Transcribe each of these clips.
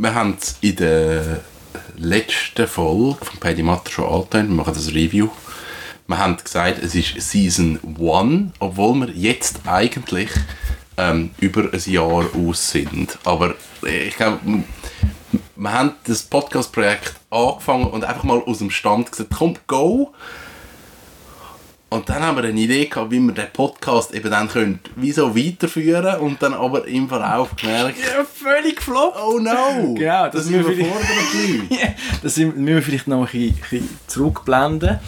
wir haben es in der letzten Folge von Paddy Matter schon angetan. Wir machen das Review. Wir haben gesagt, es ist Season 1, obwohl wir jetzt eigentlich ähm, über ein Jahr aus sind. Aber äh, ich glaube, wir haben das Podcast-Projekt angefangen und einfach mal aus dem Stand gesagt, komm, go! Und dann haben wir eine Idee gehabt, wie wir den Podcast eben dann können, wie so weiterführen und dann aber im Verlauf gemerkt, Ja, völlig gefloppt. oh no, Genau, das das müssen wir die Leute. das müssen wir vielleicht noch ein bisschen, zurückblenden.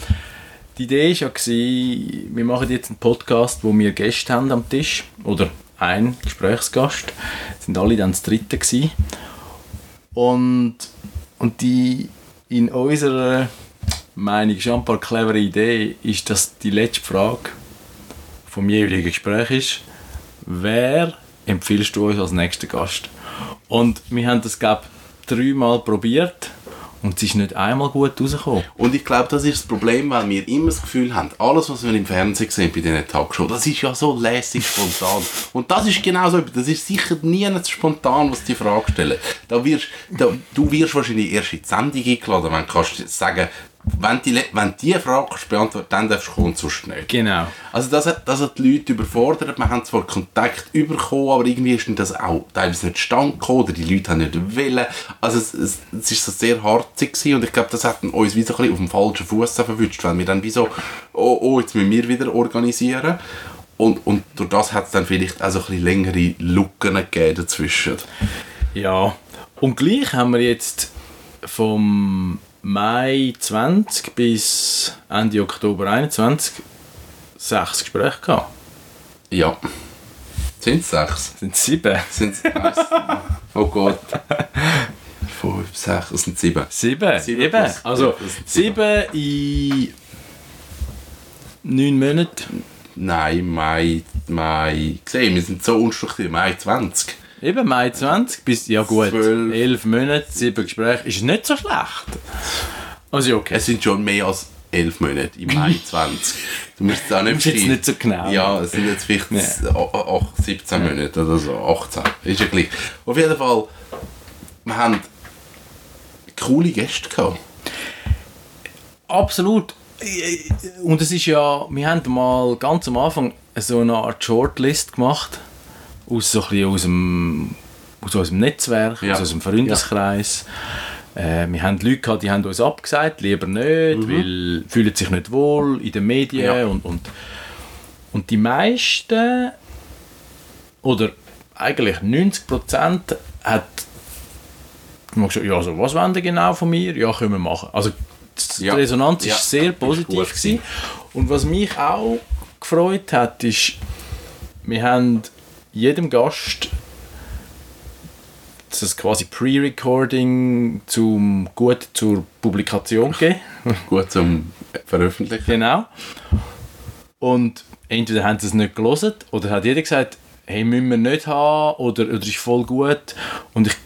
Die Idee war ja, wir machen jetzt einen Podcast, wo wir Gäste haben am Tisch. Oder ein Gesprächsgast. Das sind alle dann das dritte. Gewesen. Und, und die in unserer Meinung schon ein paar clevere Idee ist, dass die letzte Frage vom jeweiligen Gespräch ist, wer empfiehlst du uns als nächsten Gast? Und wir haben das, glaube ich, dreimal probiert und es ist nicht einmal gut rausgekommen. Und ich glaube, das ist das Problem, weil wir immer das Gefühl haben, alles, was wir im Fernsehen sehen bei diesen Talkshows, das ist ja so lässig spontan. Und das ist genau so, das ist sicher nie spontan, was die Frage stellen. Da wirst, da, du wirst wahrscheinlich erst in die Sendung eingeladen, wenn du kannst sagen, wenn die, wenn die Frage kannst beantworten dann darfst du kommen, sonst nicht. Genau. Also das hat, das hat die Leute überfordert. Wir haben zwar Kontakt bekommen, aber irgendwie ist das auch teilweise nicht stand gekommen oder die Leute haben nicht wollen. Also es, es, es ist so sehr harzig gewesen und ich glaube, das hat uns wie so ein bisschen auf dem falschen Fuß verwünscht, weil wir dann wie so, oh, oh jetzt müssen wir wieder organisieren. Und, und durch das hat es dann vielleicht auch so ein bisschen längere Lücken gegeben dazwischen. Ja. Und gleich haben wir jetzt vom Mai 20 bis Ende Oktober 21 sechs Gespräche gehabt. Ja. Sind es sechs? Sind sieben. Sind es Oh Gott. Fünf, sechs, es sind sieben. Sieben, Sieben Also sieben. sieben in neun Monaten. Nein, Mai, Mai, gesehen, wir sind so unstrukturiert, Mai 20. Eben Mai 20 bis, ja gut, Zwölf. elf Monate, sieben Gespräche. Ist nicht so schlecht. Also okay. Es sind schon mehr als elf Monate im Mai 20. Du musst es auch nicht schreiben. nicht so genau. Ja, es sind jetzt vielleicht a- a- 17 Monate oder so, 18. Ist ja gleich. Auf jeden Fall, wir haben coole Gäste gehabt. Absolut. Und es ist ja, wir haben mal ganz am Anfang so eine Art Shortlist gemacht. Aus so ein aus dem, aus unserem Netzwerk, Ja. aus unserem Freundeskreis. Äh, wir haben Leute gehabt, die haben uns abgesagt, lieber nicht, weil fühlen sich nicht wohl in den Medien Mhm. Ja. und, und, und die meisten oder eigentlich 90% hat man gesagt, ja, also, was wollen die genau von mir? Ja, können wir machen. Also die Ja. Resonanz Ja. ist sehr Ist positiv gut gewesen. Und was mich auch gefreut hat, ist, wir haben jedem Gast das quasi Pre-Recording zum gut zur Publikation gegeben. Gut zum Veröffentlichen. Genau. Und entweder haben sie es nicht gelesen oder hat jeder gesagt, hey, müssen wir nicht haben oder, oder ist voll gut. Und ich,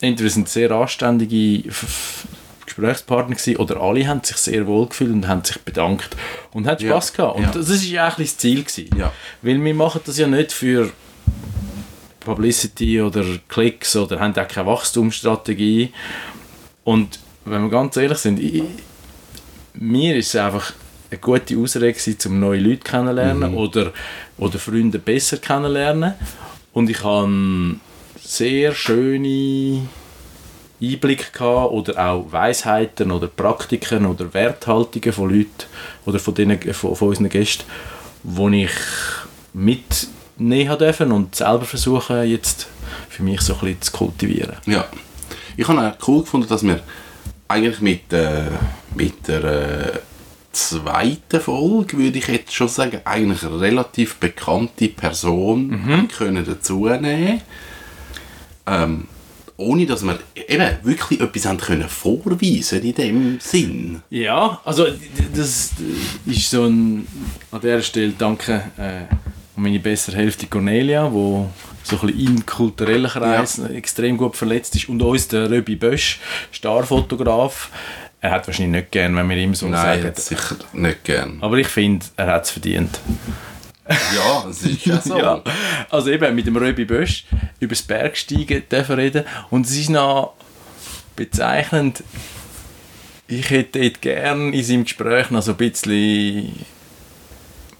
entweder sind es sehr anständige Gesprächspartner gewesen, oder alle haben sich sehr wohl gefühlt und haben sich bedankt und hat Ja, Spaß gehabt. Und ja. das ist ja bisschen das Ziel gewesen. Ja. Weil wir machen das ja nicht für Publicity oder Klicks oder haben auch keine Wachstumsstrategie. Und wenn wir ganz ehrlich sind, ich, mir ist es einfach eine gute Ausrede gewesen, um neue Leute kennenzulernen oder, oder Freunde besser kennenzulernen. Und ich habe sehr schöne Einblicke gehabt oder auch Weisheiten oder Praktiken oder Werthaltungen von Leuten oder von, denen, von, von unseren Gästen, die ich mitnehmen dürfen und selber versuchen jetzt für mich so ein bisschen zu kultivieren. Ja. Ich habe auch cool gefunden, dass wir eigentlich mit, äh, mit der äh, zweiten Folge, würde ich jetzt schon sagen, eigentlich eine relativ bekannte Person haben können dazu nehmen ähm, ohne dass wir eben wirklich etwas haben können vorweisen in dem Sinn. Ja, also das ist so ein, an dieser Stelle danke äh, an meine bessere Hälfte Cornelia, wo so ein bisschen im kulturellen Kreis extrem gut verletzt ist und uns der Röbi Bösch, Starfotograf, er hat wahrscheinlich nicht gern, wenn wir ihm so Nein, sagen. jetzt sicher nicht gern. Aber ich finde, er hat es verdient. Ja, ja so. ja. Also eben mit dem Röbi Bösch über das Bergsteigen dürfen reden und es ist noch bezeichnend, ich hätte dort gern in seinem Gespräch noch so ein bisschen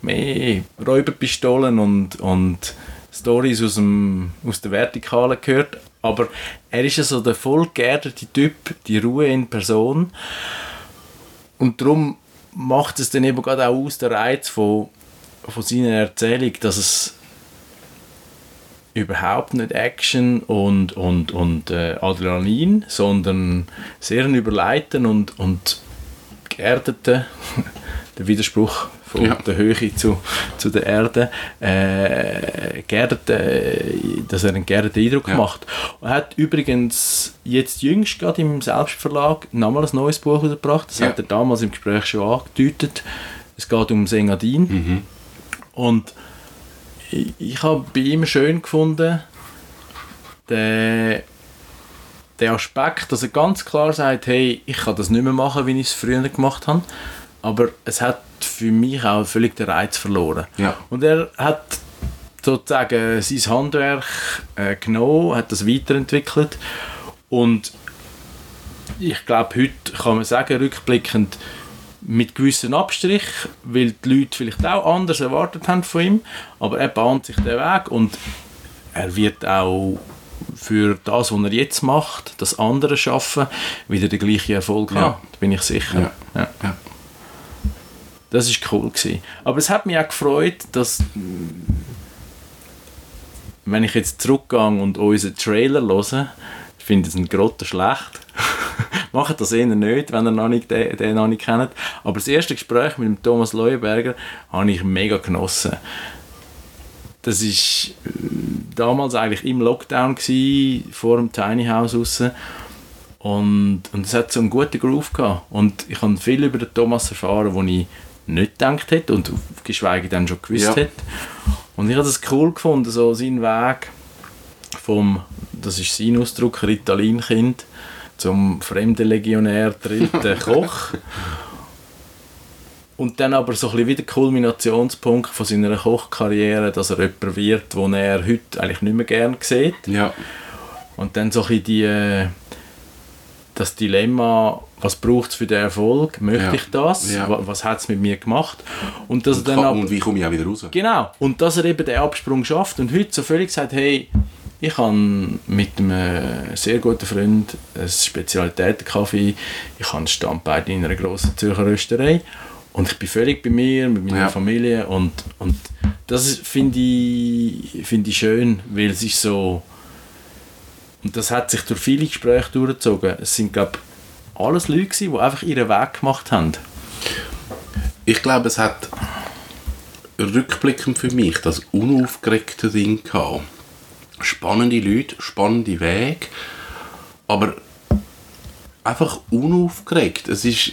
mehr Räuberpistolen und, und Stories aus, dem, aus der Vertikalen gehört, aber er ist ja so der voll geerdete Typ, die Ruhe in Person und darum macht es dann eben gerade auch aus, der Reiz von, von seiner Erzählung, dass es überhaupt nicht Action und, und, und äh, Adrenalin, sondern sehr ein Überleiten und, und geerdeten, der Widerspruch von Ja. der Höhe zu, zu der Erde, äh, geerdeten, dass er einen geerdeten Eindruck Ja. macht. Er hat übrigens jetzt jüngst gerade im Selbstverlag nochmal ein neues Buch gebracht, das Ja. hat er damals im Gespräch schon angedeutet. Es geht um Sengadin. Und ich, ich habe bei ihm schön gefunden, den, den Aspekt, dass er ganz klar sagt, hey, ich kann das nicht mehr machen, wie ich es früher gemacht habe, aber es hat für mich auch völlig den Reiz verloren. Ja. Und er hat sozusagen sein Handwerk äh, genommen, hat das weiterentwickelt und ich glaube, heute kann man sagen, rückblickend, mit gewissen Abstrich, weil die Leute vielleicht auch anders erwartet haben von ihm, aber er bahnt sich den Weg und er wird auch für das, was er jetzt macht, das andere schaffen, wieder den gleichen Erfolg Ja. haben. Da bin ich sicher. Ja. Ja. Ja. Das ist cool gewesen. Aber es hat mich auch gefreut, dass wenn ich jetzt zurückgehe und unseren Trailer höre, ich finde es ein Grotte schlecht. Macht das eher nicht, wenn ihr noch nicht, den, den noch nicht kennt. Aber das erste Gespräch mit dem Thomas Leuenberger habe ich mega genossen. Das ist äh, damals eigentlich im Lockdown gsi, vor dem Tiny House raus. Und, und es hat so einen guten Groove gehabt. Und ich habe viel über den Thomas erfahren, wo ich nicht gedacht hätte und geschweige denn schon gewusst Ja. hätte. Und ich habe das cool gefunden, so sein Weg vom, das ist sein Ausdruck, Ritalin-Kind zum Fremdenlegionär, dritten Koch. Und dann aber so ein bisschen wie der Kulminationspunkt von seiner Kochkarriere, dass er jemand wird, den er heute eigentlich nicht mehr gerne sieht. Ja. Und dann so ein bisschen die, äh, das Dilemma, was braucht es für den Erfolg? Möchte Ja. ich das? Ja. Wa- Was hat es mit mir gemacht? Und dass er Und, dann kann, ab, und wie komme ich auch wieder raus? Genau. Und dass er eben den Absprung schafft und heute so völlig sagt, hey, ich habe mit einem sehr guten Freund ein Spezialitätenkaffee, ich habe ein Standbein in einer grossen Zürcher Rösterei und ich bin völlig bei mir, mit meiner Ja. Familie und, und das finde ich, finde ich schön, weil es ist so und das hat sich durch viele Gespräche durchgezogen. Es sind, glaube ich, alles Leute gewesen, die einfach ihren Weg gemacht haben. Ich glaube, es hat rückblickend für mich das unaufgeregte Ding gehabt. Spannende Leute, spannende Wege, aber einfach unaufgeregt. Es ist,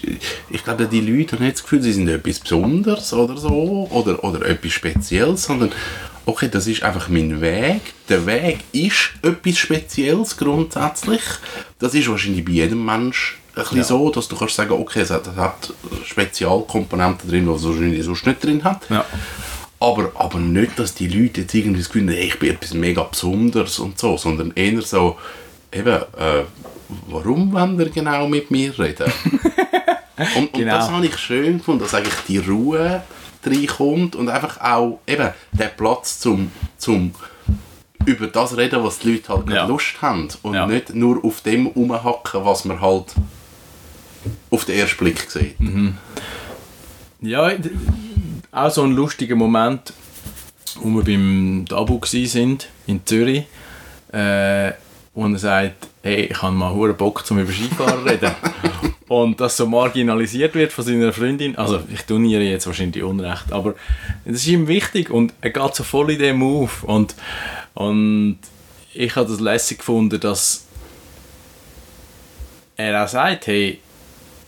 ich glaube, die Leute haben nicht das Gefühl, sie sind etwas Besonderes oder so oder, oder etwas Spezielles, sondern okay, das ist einfach mein Weg. Der Weg ist etwas Spezielles grundsätzlich. Das ist wahrscheinlich bei jedem Mensch ein bisschen Ja. so, dass du kannst sagen, okay, es hat, es hat Spezialkomponenten drin, die es wahrscheinlich sonst nicht drin hat. Ja. Aber, aber nicht, dass die Leute jetzt irgendwie das Gefühl haben, ich bin etwas mega Besonderes und so, sondern eher so, eben, äh, warum wollen ihr genau mit mir reden? und, und Genau. das habe ich schön gefunden, dass eigentlich die Ruhe reinkommt und einfach auch eben der Platz zum, zum über das reden, was die Leute halt Ja. Lust haben und Ja. nicht nur auf dem rumhacken, was man halt auf den ersten Blick sieht. Mhm. Ja, auch so ein lustiger Moment, wo wir beim Dabu sind in Zürich, äh, wo er sagt, hey, ich habe mal hure Bock zum über Skifahren reden. Und das so marginalisiert wird von seiner Freundin, also ich turniere jetzt wahrscheinlich Unrecht, aber das ist ihm wichtig und er geht so voll in dem auf und, und ich habe das lässig gefunden, dass er auch sagt, hey,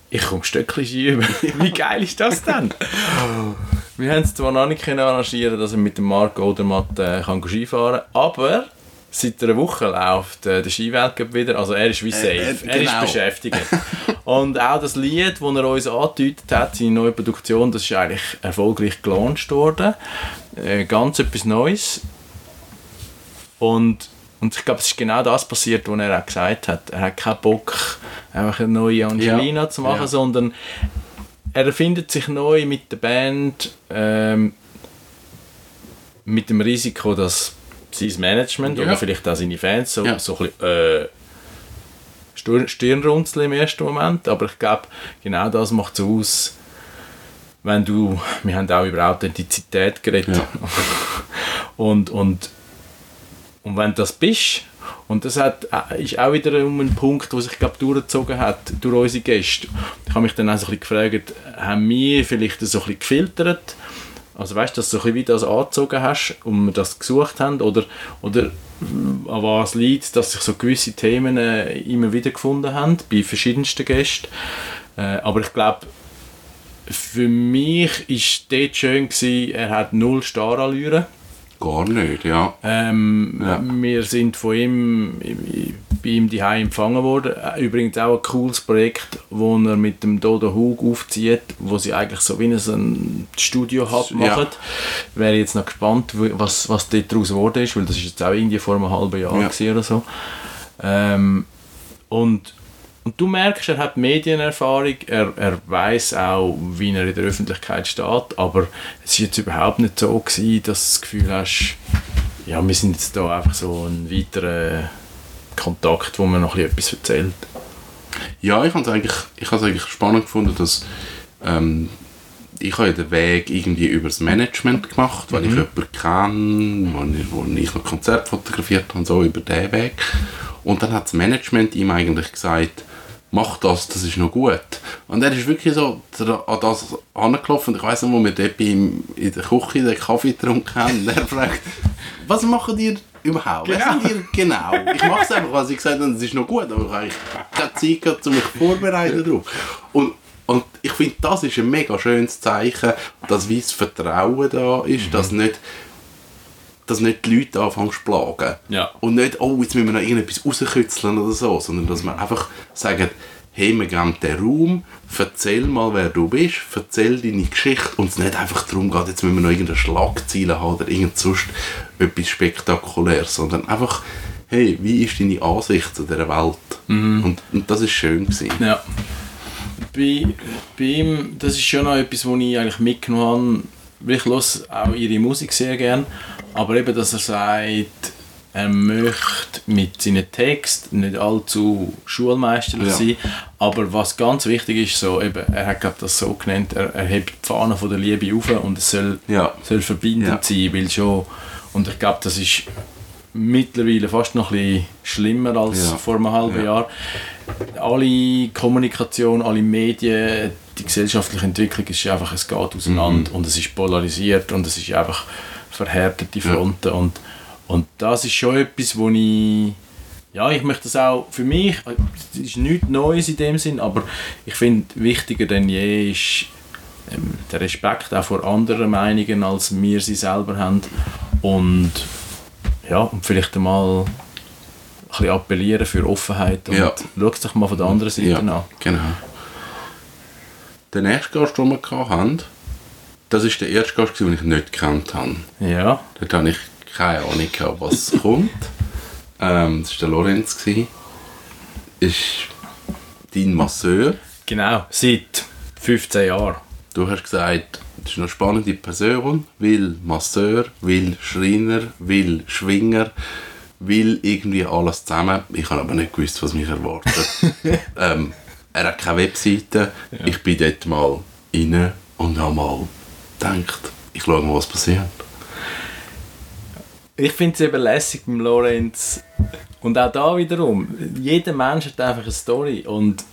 ich komme Stöckchen über. Wie geil ist das denn? Wir haben es zwar noch nicht arrangieren, dass er mit dem Marc Odermatt äh, kann Skifahren kann, aber seit einer Woche läuft äh, der Skiweltcup wieder. Also er ist wie safe. äh, Er ist genau. beschäftigt. Und auch das Lied, das er uns angedeutet hat, seine neue Produktion, das ist eigentlich erfolgreich gelauncht worden. Äh, ganz etwas Neues. Und, und ich glaube, es ist genau das passiert, was er auch gesagt hat. Er hat keinen Bock, einfach eine neue Angelina Ja, zu machen, ja. sondern er erfindet sich neu mit der Band, ähm, mit dem Risiko, dass sein Management Ja. oder vielleicht auch seine Fans so, Ja. so ein bisschen, äh, Stirn- Stirnrunzeln im ersten Moment, aber ich glaube, genau das macht es aus, wenn du, wir haben auch über Authentizität geredet, Ja. und, und, und wenn du das bist, und das hat, äh, ist auch wieder einen Punkt, der sich glaub, durchgezogen hat durch unsere Gäste. Ich habe mich dann auch so ein bisschen gefragt, haben wir vielleicht so ein bisschen gefiltert? Also weißt du, dass du so ein bisschen wie das angezogen hast und wir das gesucht haben? Oder, oder äh, an was liegt dass sich so gewisse Themen äh, immer wieder gefunden haben, bei verschiedensten Gästen? Aber ich glaube, für mich war dort schön, gewesen, er hat null Starallüre. Gar nicht, ja. Ähm, Ja. Wir sind von ihm bei ihm die empfangen worden. Äh, Übrigens auch ein cooles Projekt, wo er mit dem Dodo Hug aufzieht, wo sie eigentlich so wie ein Studio-Hub Ja. machen. Wäre jetzt noch gespannt, was, was dort daraus geworden ist, weil das ist jetzt auch irgendwie vor einem halben Jahr Ja. oder so. Ähm, und, und du merkst, er hat Medienerfahrung, er, er weiß auch, wie er in der Öffentlichkeit steht, aber es war jetzt überhaupt nicht so, gewesen, dass du das Gefühl hast, ja, wir sind jetzt da einfach so ein weiterer Kontakt, wo man noch etwas erzählt. Ja, ich habe es eigentlich spannend gefunden, dass ähm, ich habe ja den Weg irgendwie über das Management gemacht, weil ich jemanden kenne, wo ich, wo ich noch Konzert fotografiert habe, so über den Weg. Und dann hat das Management ihm eigentlich gesagt, mach das, das ist noch gut. Und er ist wirklich so an das angelaufen. Und ich weiss noch, wo wir dort in der Küche den Kaffee getrunken haben. Und er fragt, was machen ihr überhaupt? Was Genau. sind ihr genau? Ich mache es einfach, was ich gesagt habe, es ist noch gut, aber ich habe keine Zeit gehabt, um mich vorzubereiten darauf. Und, und ich finde, das ist ein mega schönes Zeichen, dass wie das Vertrauen da ist, dass nicht dass nicht die Leute anfangen zu plagen. Ja. Und nicht, oh, jetzt müssen wir noch irgendetwas rauskitzeln oder so, sondern dass wir einfach sagen, hey, wir geben den Raum, erzähl mal, wer du bist, erzähl deine Geschichte und es nicht einfach darum geht, jetzt müssen wir noch irgendeine Schlagzeile haben oder irgend sonst etwas Spektakuläres, sondern einfach, hey, wie ist deine Ansicht zu dieser Welt? Und, und das ist schön gewesen. Ja. Bei, bei ihm, das ist schon noch etwas, was ich eigentlich mitgenommen habe, ich höre auch ihre Musik sehr gern, aber eben, dass er sagt, er möchte mit seinen Texten nicht allzu schulmeisterlich Ja. sein, aber was ganz wichtig ist, so, eben, er hat glaub, das so genannt, er, er hebt die Fahne von der Liebe auf und es soll, Ja. soll verbindend Ja. sein, weil schon, und ich glaube, das ist mittlerweile fast noch ein bisschen schlimmer als vor einem halben Ja. Jahr. Alle Kommunikation, alle Medien, die gesellschaftliche Entwicklung ist einfach, es geht auseinander und es ist polarisiert und es ist einfach verhärtete Ja. Fronten und, und das ist schon etwas, wo ich ja, ich möchte das auch für mich, es ist nichts Neues in dem Sinn, aber ich finde, wichtiger denn je ist ähm, der Respekt auch vor anderen Meinungen, als wir sie selber haben und ja, und vielleicht einmal ein bisschen appellieren für Offenheit und Ja. schau es doch mal von der anderen Seite Ja, an. genau. Der nächste Gast, den wir hatten, das war der erste Gast, den ich nicht gekannt habe. Ja, Dort hatte ich keine Ahnung, was kommt. Ähm, das war der Lorenz. gewesen. Ist dein Masseur. genau, seit 15 Jahren. Du hast gesagt, das ist eine spannende Person, will Masseur, will Schreiner, will Schwinger, will irgendwie alles zusammen. Ich habe aber nicht gewusst, was mich erwartet. ähm, er hat keine Webseite. Ich bin dort mal rein und habe mal gedacht, ich schaue mal, was passiert. Ich finde es eben lässig beim Lorenz. Und auch da wiederum, jeder Mensch hat einfach eine Story. Und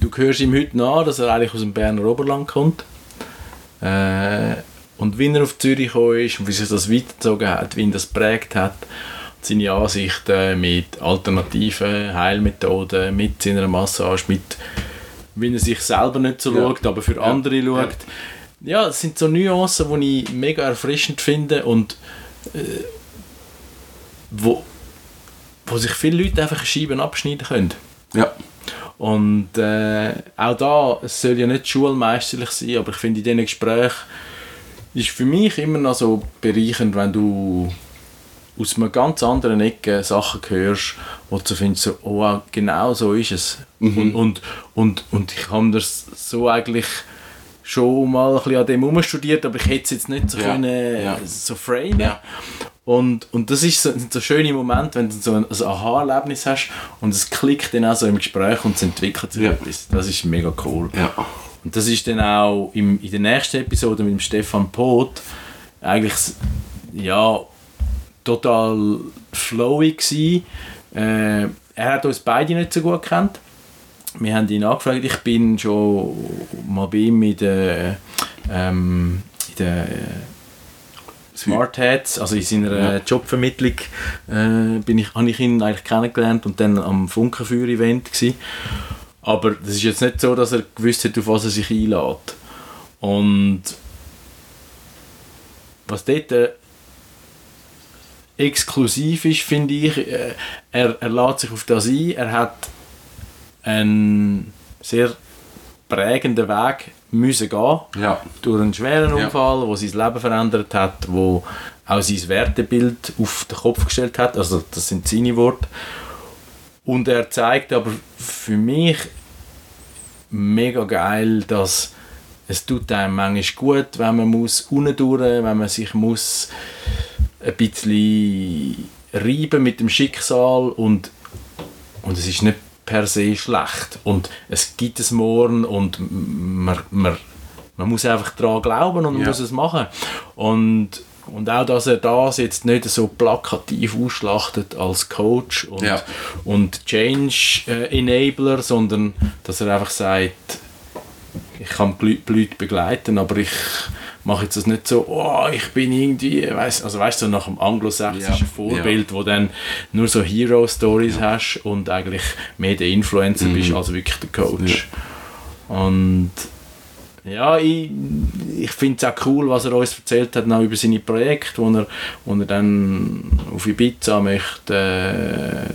du hörst ihm heute nach, dass er eigentlich aus dem Berner Oberland kommt. Äh, und wie er auf Zürich gekommen ist und wie sich das weitergezogen hat, wie ihn das prägt hat. Seine Ansichten mit alternativen Heilmethoden, mit seiner Massage, mit wie er sich selber nicht so Ja. schaut, aber für Ja. andere schaut. Ja, es sind so Nuancen, die ich mega erfrischend finde und wo, wo sich viele Leute einfach Scheiben abschneiden können. Ja, Und äh, auch da, es soll ja nicht schulmeisterlich sein, aber ich finde in diesen Gesprächen ist für mich immer noch so bereichernd, wenn du aus einer ganz anderen Ecke Sachen hörst, wo du findest, so, oh, genau so ist es. Mhm. Und, und, und, und ich habe das so eigentlich schon mal ein bisschen an dem herumstudiert, aber ich hätte es jetzt nicht so, Ja, können, ja. so framen. Ja. Und, und das ist so, sind so schöne Momente, wenn du so ein, ein Aha-Erlebnis hast und es klickt dann auch so im Gespräch und es entwickelt sich Ja. etwas. Das ist mega cool. Ja. Und das ist dann auch im, in der nächsten Episode mit dem Stefan Poth eigentlich ja, total flowig gsi. Äh, er hat uns beide nicht so gut gekannt. Wir haben ihn angefragt. Ich bin schon mal bei ihm in der, ähm, in der äh, Smart Heads, also in seiner äh, Jobvermittlung, äh, bin ich, habe ich ihn eigentlich kennengelernt und dann am Funkenfeuer-Event gsi. Aber das ist jetzt nicht so, dass er gewusst hat, auf was er sich einlädt. Und was dort äh, exklusiv ist, finde ich, äh, er, er lädt sich auf das ein, er hat einen sehr prägenden Weg müssen gehen Ja. durch einen schweren Ja. Unfall, wo sein Leben verändert hat, wo auch sein Wertebild auf den Kopf gestellt hat. Also das sind seine Worte. Und er zeigt aber für mich mega geil, dass es tut einem manchmal gut, wenn man muss unten durch, wenn man sich muss ein bisschen reiben mit dem Schicksal und, und es ist nicht per se schlecht und es gibt es morgen und man, man, man muss einfach daran glauben und man Ja. muss es machen und und auch, dass er das jetzt nicht so plakativ ausschlachtet als Coach und, Ja. und Change äh, Enabler, sondern dass er einfach sagt, ich kann die Leute begleiten, aber ich mache jetzt das nicht so, oh, ich bin irgendwie, weißt, also weißt du, so nach dem anglosächsischen Ja, Vorbild, wo dann nur so Hero-Stories hast und eigentlich mehr der Influencer bist Mhm. als wirklich der Coach. Und ja, ich, ich finde es auch cool, was er uns erzählt hat noch über seine Projekte, wo er, wo er dann auf Ibiza möchte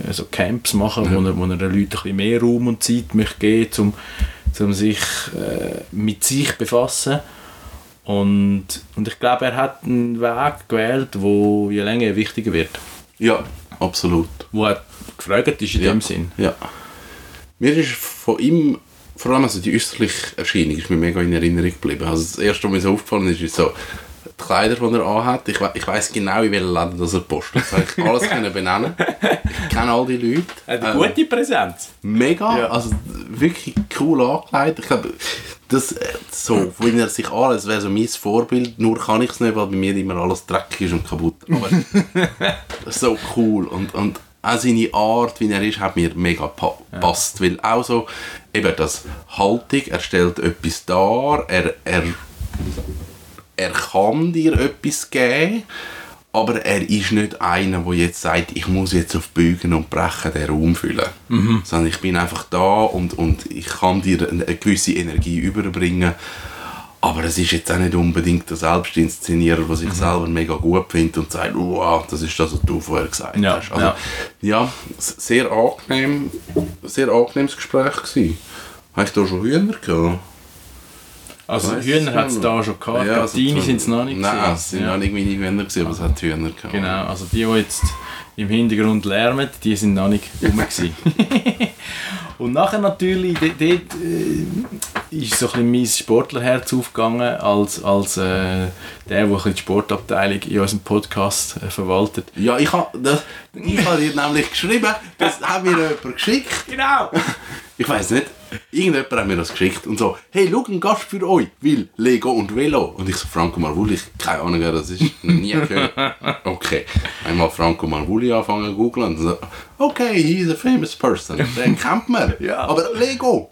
äh, so Camps machen, wo, er, wo er den Leuten ein bisschen mehr Raum und Zeit möchte geben, um, um sich äh, mit sich befassen. Und, und ich glaube, er hat einen Weg gewählt, wo je länger je wichtiger wird. Ja, absolut. Wo er gefragt ist in Ja. dem Sinn. Ja. Mir ist von ihm, vor allem also die äußerliche Erscheinung, ist mir mega in Erinnerung geblieben. Also das erste, was mir so aufgefallen ist, ist so Kleider, die er anhat. Ich, we ich weiss genau, in welchen Läden das er postet. Das ich alles können benennen. Ich kenne all die Leute. Er hat Ähm, eine gute Präsenz. Mega, Ja. also wirklich cool angekleidet. Ich glaube, das äh, so, wenn er sich an, wäre so mein Vorbild, nur kann ich es nicht, weil bei mir immer alles dreckig ist und kaputt. Aber so cool und, und auch seine Art, wie er ist, hat mir mega pa passt, weil auch so eben das Haltung, er stellt etwas dar, er, er, er kann dir etwas geben, aber er ist nicht einer, der jetzt sagt, ich muss jetzt auf Bügen und Brechen den Raum füllen. Sondern ich bin einfach da und, und ich kann dir eine, gewisse Energie überbringen. Aber es ist jetzt auch nicht unbedingt der Selbstinszenierer, der sich selber mega gut findet und sagt, wow, das ist das, was du vorher gesagt Ja, hast. Also, ja. ja, sehr angenehm, sehr angenehmes Gespräch gewesen. Habe ich da schon Hühner gehabt? Also Hühner hat es da schon gehabt, Ja, also zwar- sind es noch nicht Nein, gewesen. es sind Ja. noch nicht meine Hühner gewesen, aber es hat Hühner gehabt. Genau, also die, die jetzt im Hintergrund lärmen, die sind noch nicht rum. Und nachher natürlich, dort, äh, ist so ein bisschen mein Sportlerherz aufgegangen, als, als äh, der, der die Sportabteilung in unserem Podcast äh, verwaltet. Ja, ich habe ich hab dir nämlich geschrieben, das hat mir jemand geschickt. Genau! Ich weiß nicht, irgendjemand hat mir das geschickt und so, hey, schau, ein Gast für euch, will Lego und Velo. Und ich so, Franco Marvulli, ich keine Ahnung, wer das ist, nie gehört. Okay, einmal Franco Marvulli anfangen zu googeln und so, okay, he's a famous person, den kennt man, Ja. aber Lego.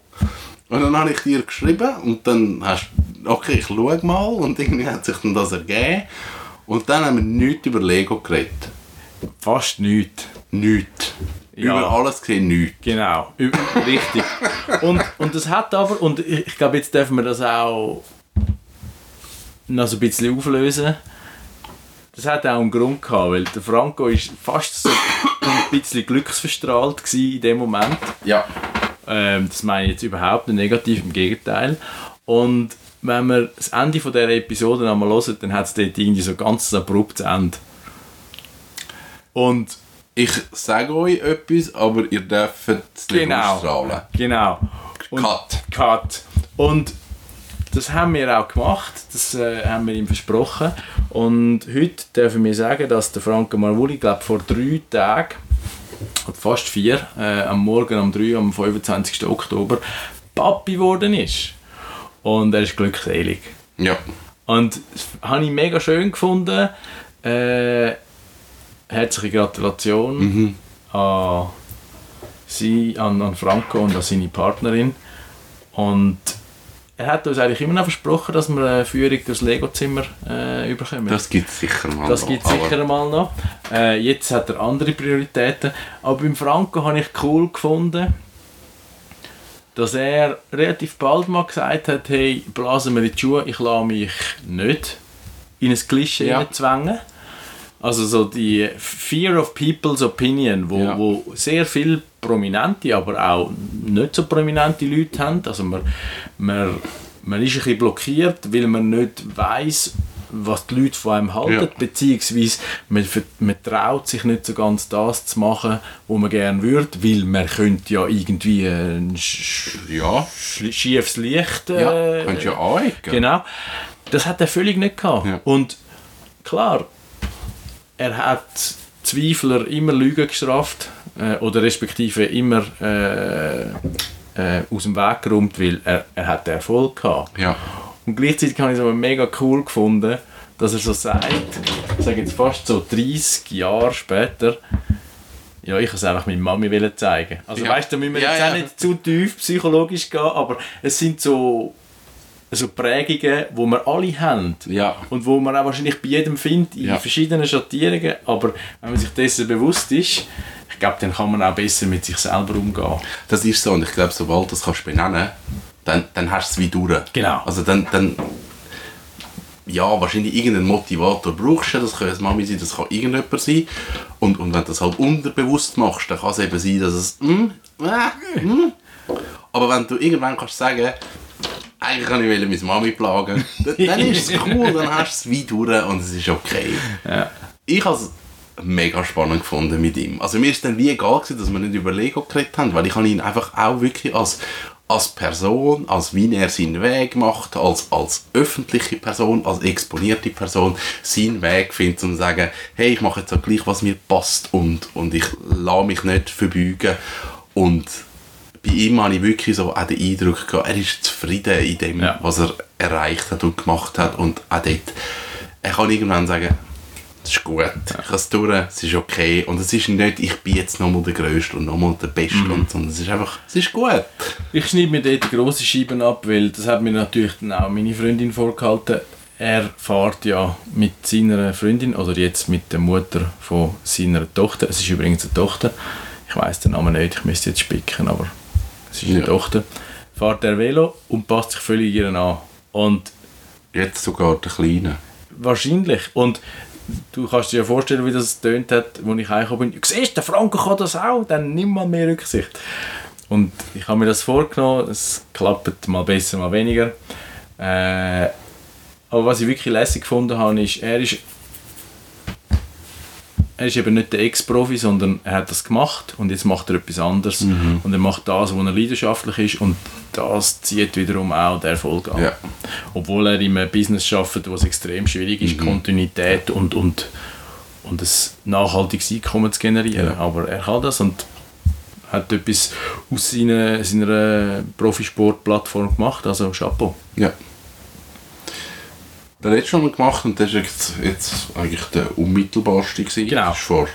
Und dann habe ich dir geschrieben und dann hast du, okay, ich schaue mal und irgendwie hat sich dann das ergeben. Und dann haben wir nichts über Lego geredet. Fast nichts. Nichts. Ja. Über alles gesehen nichts. Genau, Ü- richtig. Und, und das hat aber, und ich, ich glaube, jetzt dürfen wir das auch noch so ein bisschen auflösen. Das hat auch einen Grund gehabt, weil der Franco ist fast so ein bisschen glücksverstrahlt in dem Moment. Ja. Ähm, das meine ich jetzt überhaupt nicht negativ, im Gegenteil. Und wenn man das Ende von dieser Episode einmal hört, dann hat es dort irgendwie so ganz abruptes Ende. Und Ich sage euch etwas, aber ihr dürft es nicht Genau. ausstrahlen. genau. Und Cut. Cut. Und das haben wir auch gemacht, das äh, haben wir ihm versprochen. Und heute dürfen wir sagen, dass der Franco Marvuli, glaube vor drei Tagen, oder fast vier, äh, am Morgen um 3 am 25. Oktober, Papi geworden ist. Und er ist glückselig. Ja. Und das habe ich mega schön gefunden. Äh, herzliche Gratulation an, sie, an, an Franco und an seine Partnerin. Und er hat uns eigentlich immer noch versprochen, dass wir eine Führung durchs Lego-Zimmer äh, überkommen. Das gibt es sicher mal. Das gibt es sicher mal noch. Äh, jetzt hat er andere Prioritäten. Aber beim Franco habe ich cool gefunden, dass er relativ bald mal gesagt hat, hey, blasen wir in die Schuhe, ich lasse mich nicht in ein Klischee ja. zwängen. Also so die Fear of People's Opinion, wo, Ja. wo sehr viele prominente, aber auch nicht so prominente Leute haben. Also man, man, man ist ein bisschen blockiert, weil man nicht weiß, was die Leute von einem halten, Ja. beziehungsweise man, man traut sich nicht so ganz das zu machen, was man gerne würde, weil man könnte ja irgendwie ein sch Ja, sch schiefes Licht... ja. äh, könnt ihr ja anecken. Genau. Das hat er völlig nicht gehabt. Ja. Und klar, er hat Zweifler immer Lügen gestraft äh, oder respektive immer äh, äh, aus dem Weg geräumt, weil er, er hat Erfolg gehabt. Ja. Und gleichzeitig habe ich es aber mega cool gefunden, dass er so sagt, ich sage jetzt fast so 30 Jahre später, ja, ich wollte es einfach meiner Mami zeigen. Also Ja. weißt du, da müssen wir Ja, jetzt ja. auch nicht zu tief psychologisch gehen, aber es sind so, so Prägungen, die wir alle haben. Ja. Und wo man auch wahrscheinlich bei jedem findet, in Ja. verschiedenen Schattierungen. Aber wenn man sich dessen bewusst ist, ich glaube, dann kann man auch besser mit sich selber umgehen. Das ist so und ich glaube, sobald du das kannst benennen dann, dann hast du es wie durch. Genau. Also dann, dann ja, wahrscheinlich irgendeinen Motivator brauchst du, das kann eine Mami sein, das kann irgendjemand sein. Und, und wenn du das halt unterbewusst machst, dann kann es eben sein, dass es mm, äh, mm. Aber wenn du irgendwann kannst sagen, eigentlich kann ich wollte meine Mami plagen, dann, ist es cool, dann hast du es wie durch und es ist okay. Ja. Ich habe es mega spannend gefunden mit ihm. Also mir ist dann wie egal gewesen, dass wir nicht über Lego geredet haben, weil ich habe ihn einfach auch wirklich als, als Person, als wie er seinen Weg macht, als, als öffentliche Person, als exponierte Person, seinen Weg findet, um zu sagen, hey, ich mache jetzt auch gleich, was mir passt und, und ich lasse mich nicht verbeugen und bei ihm habe ich wirklich so auch den Eindruck gehabt, er ist zufrieden in dem, Ja. was er erreicht hat und gemacht hat und auch dort, er kann irgendwann sagen, es ist gut, ich habe es durch, es ist okay und es ist nicht, ich bin jetzt nochmal der Größte und nochmal der Beste, Mhm. und, sondern es ist einfach, es ist gut. Ich schneide mir dort grosse Scheiben ab, weil das hat mir natürlich dann auch meine Freundin vorgehalten. Er fährt ja mit seiner Freundin, oder jetzt mit der Mutter von seiner Tochter, es ist übrigens eine Tochter, ich weiß den Namen nicht, ich müsste jetzt spicken, aber es ist eine Ja. Tochter, fährt er Velo und passt sich völlig ihr an. Und Jetzt sogar der Kleine. wahrscheinlich, und du kannst dir ja vorstellen, wie das tönt hat, als ich heimgekommen bin. Siehst du, der Franco kann das auch, dann nimm mal mehr Rücksicht. Und ich habe mir das vorgenommen, es klappt mal besser, mal weniger. Äh, aber was ich wirklich lässig gefunden habe, ist, er ist er ist eben nicht der Ex-Profi, sondern er hat das gemacht und jetzt macht er etwas anderes. Und er macht das, wo er leidenschaftlich ist und das zieht wiederum auch den Erfolg an. Ja. Obwohl er in einem Business arbeitet, wo es extrem schwierig ist, Kontinuität und, und, und ein nachhaltiges Einkommen zu generieren. Ja. Aber er kann das und hat etwas aus seiner, seiner Profisportplattform gemacht, also Chapeau. Ja. Den letzten haben wir gemacht und das war jetzt, jetzt eigentlich der unmittelbarste. Gewesen. Genau. Das war vor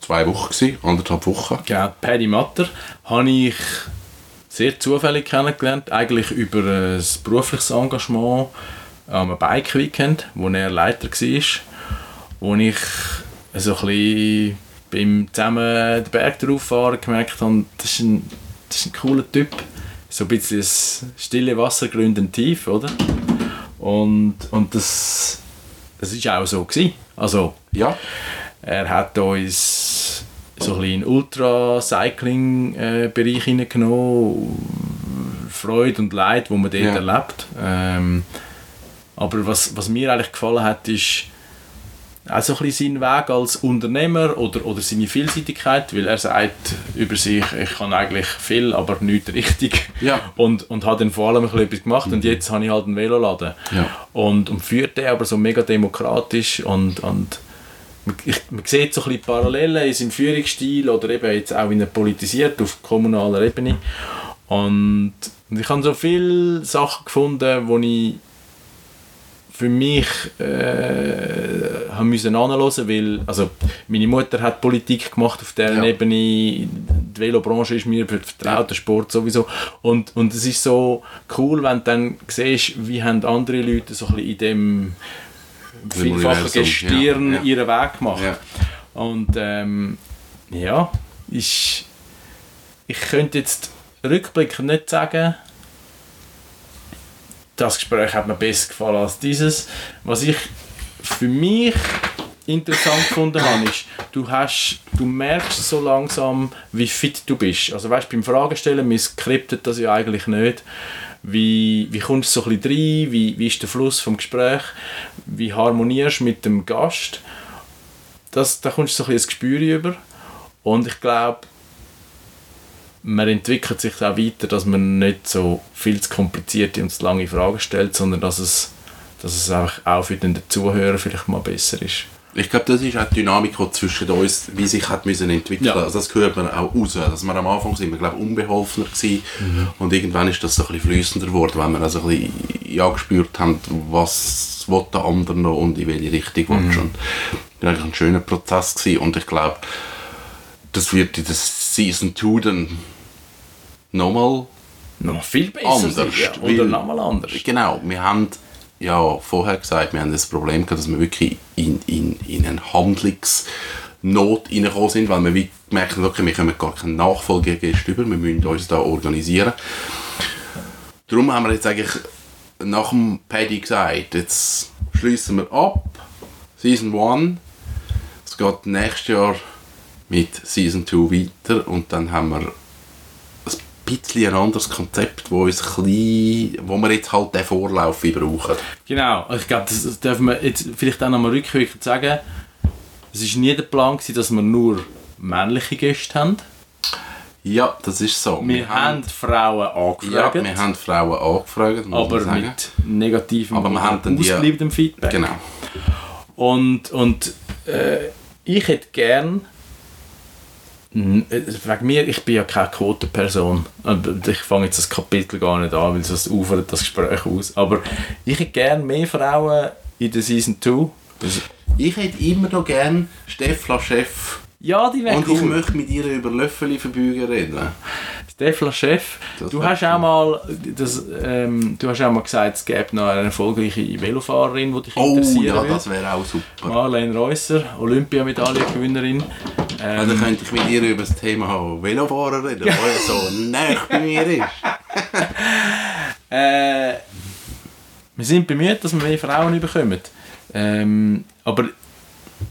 zwei Wochen, gewesen, anderthalb Wochen. Genau, Paddy Matter habe ich sehr zufällig kennengelernt, eigentlich über ein berufliches Engagement am Bike Weekend, wo er Leiter war, wo ich so ein bisschen beim zusammen den Berg drauffahren gemerkt habe, das ist ein, das ist ein cooler Typ. So ein bisschen das stille Wasser gründen tief, oder? Und, und das, das ist auch so gewesen. Also, Ja. er hat uns so ein bisschen Ultra-Cycling-Bereich hineingenommen. Freude und Leid, wo man dort Ja. erlebt. Ähm, aber was, was mir eigentlich gefallen hat, ist auch so ein bisschen sein Weg als Unternehmer oder, oder seine Vielseitigkeit, weil er sagt über sich, ich kann eigentlich viel, aber nicht richtig. Ja. Und, und hat dann vor allem ein bisschen etwas gemacht und jetzt habe ich halt einen Veloladen. Ja. Und, und führt den aber so mega demokratisch und, und man, ich, man sieht so ein bisschen Parallelen in seinem Führungsstil oder eben jetzt auch wie er politisiert auf kommunaler Ebene. Und, und ich habe so viele Sachen gefunden, wo ich für mich äh, haben müssen anhören, weil also meine Mutter hat Politik gemacht auf dieser Ja. Ebene, die Velobranche ist mir vertraut, der Sport sowieso und, und es ist so cool, wenn du dann siehst, wie haben andere Leute so ein bisschen in dem vielfachen Gestirn ja, ja. ihren Weg gemacht. Ja. Und ähm, ja, ich, ich könnte jetzt rückblickend nicht sagen, das Gespräch hat mir besser gefallen als dieses. Was ich für mich interessant gefunden habe, ist, du, hast, du merkst so langsam, wie fit du bist. Also weißt, beim Fragestellen, mir skriptet das ja eigentlich nicht. Wie, wie kommst du so ein bisschen rein? Wie, wie ist der Fluss vom Gespräch? Wie harmonierst du mit dem Gast? Das, da kommst du so ein bisschen ein Gespür über. Und ich glaube, man entwickelt sich auch weiter, dass man nicht so viel zu komplizierte und zu lange Fragen stellt, sondern dass es, dass es einfach auch für den Zuhörer vielleicht mal besser ist. Ich glaube, das ist auch die Dynamik die zwischen uns, wie sich hat müssen entwickeln. Ja. Also das hört man auch raus. Dass wir am Anfang sind wir, glaube unbeholfener gewesen und irgendwann ist das so ein bisschen fließender geworden, wenn wir also ein bisschen ja, gespürt haben, was will der andere noch und in welche Richtung mhm. Und das war eigentlich ein schöner Prozess gewesen. und ich glaube, das wird in der Season 2 dann nochmal Noch viel besser Anders, ja. Oder nochmal anders. Genau, wir haben ja vorher gesagt, wir haben das Problem gehabt, dass wir wirklich in, in, in eine Handlungsnot reingekommen sind, weil wir wie gemerkt haben, okay, wir können gar keinen Nachfolgegäste über, wir müssen uns da organisieren. Darum haben wir jetzt eigentlich nach dem Paddy gesagt, jetzt schließen wir ab, Season 1, es geht nächstes Jahr mit Season 2 weiter und dann haben wir bisschen ein anderes Konzept, wo, uns ein bisschen, wo wir jetzt halt den Vorlauf brauchen. Genau, ich glaube, das, dürfen wir jetzt vielleicht auch nochmal rückwirkend sagen. Es war nie der Plan, gewesen, dass wir nur männliche Gäste haben. Ja, das ist so. Wir, haben Frauen ja, angefragt, wir haben Frauen angefragt, aber mit negativem Aber wir haben dann ausbleibendem Feedback. Genau. Und, und äh, ich hätte gern N- äh, Wegen mir, ich bin ja keine Quotenperson. Ich fange jetzt das Kapitel gar nicht an, weil sonst ufert das Gespräch aus. Aber ich hätte gerne mehr Frauen in der Season 2. Das- Ich hätte immer noch gern Stefla Chef Ja, die wäre und ich cool. möchte mit ihr über Löffeli verbeugen reden. Stefan Chef, Das du hast, auch mal, das, ähm, du hast auch mal gesagt, es gäbe noch eine erfolgreiche Velofahrerin, die dich Oh interessieren ja, würde. das wäre auch super. Marlene Reusser, Olympiamedaillengewinnerin. Ähm, Also könnte ich mit ihr über das Thema Velofahren reden, weil er so nah bei mir ist. Äh, wir sind bemüht, dass wir mehr Frauen bekommen. Ähm, aber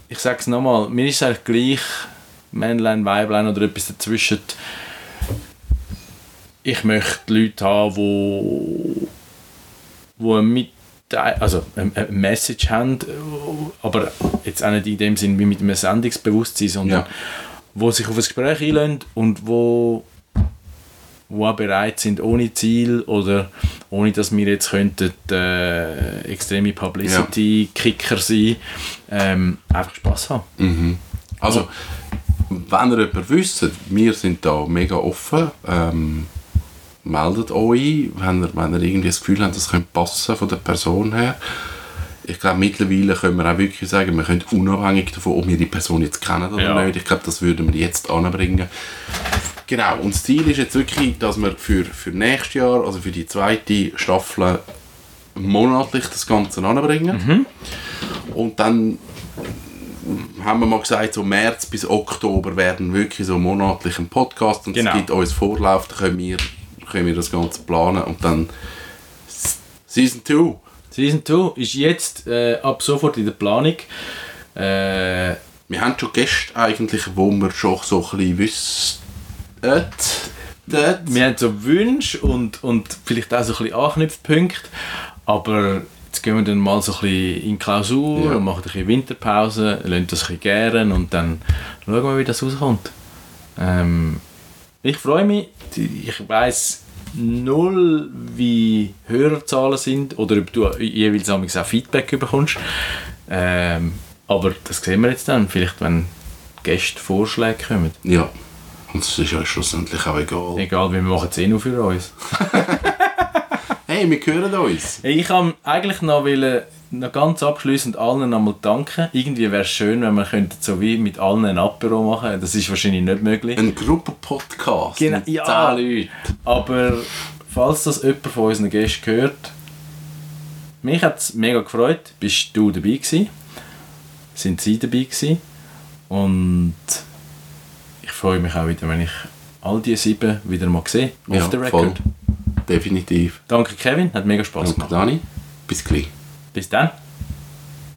ich sage es nochmal, mir ist es eigentlich gleich, Männlein, Weiblein oder etwas dazwischen. Ich möchte Leute haben, die wo eine mit also eine eine Message haben, aber jetzt auch nicht in dem Sinn wie mit einem Sendungsbewusstsein, sondern Ja. wo sich auf ein Gespräch einlassen und wo wo auch bereit sind, ohne Ziel oder ohne dass wir jetzt könnten äh, extreme Publicity-Kicker sein, ähm, einfach Spaß haben. Also, wenn ihr jemanden wisst, wir sind da mega offen. Ähm, meldet euch, wenn ihr, wenn ihr irgendwie das Gefühl habt, das könnte passen von der Person her. Ich glaube, mittlerweile können wir auch wirklich sagen, wir können unabhängig davon, ob wir die Person jetzt kennen oder Ja. nicht, ich glaube, das würden wir jetzt anbringen. Genau, und das Ziel ist jetzt wirklich, dass wir für, für nächstes Jahr, also für die zweite Staffel, monatlich das Ganze anbringen. Und dann haben wir mal gesagt, so März bis Oktober werden wirklich so monatlich ein Podcast und Genau. es gibt uns Vorlauf, da können wir, können wir das Ganze planen und dann Season 2. Season 2 ist jetzt äh, ab sofort in der Planung. Äh, Wir haben schon Gäste eigentlich, wo wir schon so ein bisschen wissen. Wir haben so Wünsche und, und vielleicht auch so ein bisschen Anknüpfpunkte, aber jetzt gehen wir dann mal so ein bisschen in Klausur Ja. und machen ein bisschen Winterpause, lassen das ein bisschen gären und dann schauen wir, wie das rauskommt. Ähm, ich freue mich, ich weiß null, wie Hörerzahlen sind oder ob du jeweils auch Feedback bekommst. Ähm, aber das sehen wir jetzt dann, vielleicht wenn Gäste Vorschläge kommen. Ja. Und es ist ja schlussendlich auch egal. Egal, wir machen es eh nur für uns. Hey, wir hören uns. Ich kann eigentlich noch, noch ganz abschließend allen einmal danken. Irgendwie wäre es schön, wenn wir könnten so wie mit allen ein Apero machen Das ist wahrscheinlich nicht möglich. Ein Gruppenpodcast Genau, mit ja. 10 Leuten. Aber falls das jemand von unseren Gästen hört, mich hat es mega gefreut. Bist du dabei gewesen? Sind sie dabei gewesen? Und ich freue mich auch wieder, wenn ich all die sieben wieder mal sehe. Ja, the voll. record. Definitiv. Danke Kevin, hat mega Spaß Danke, gemacht. Dani. Bis gleich. Bis dann.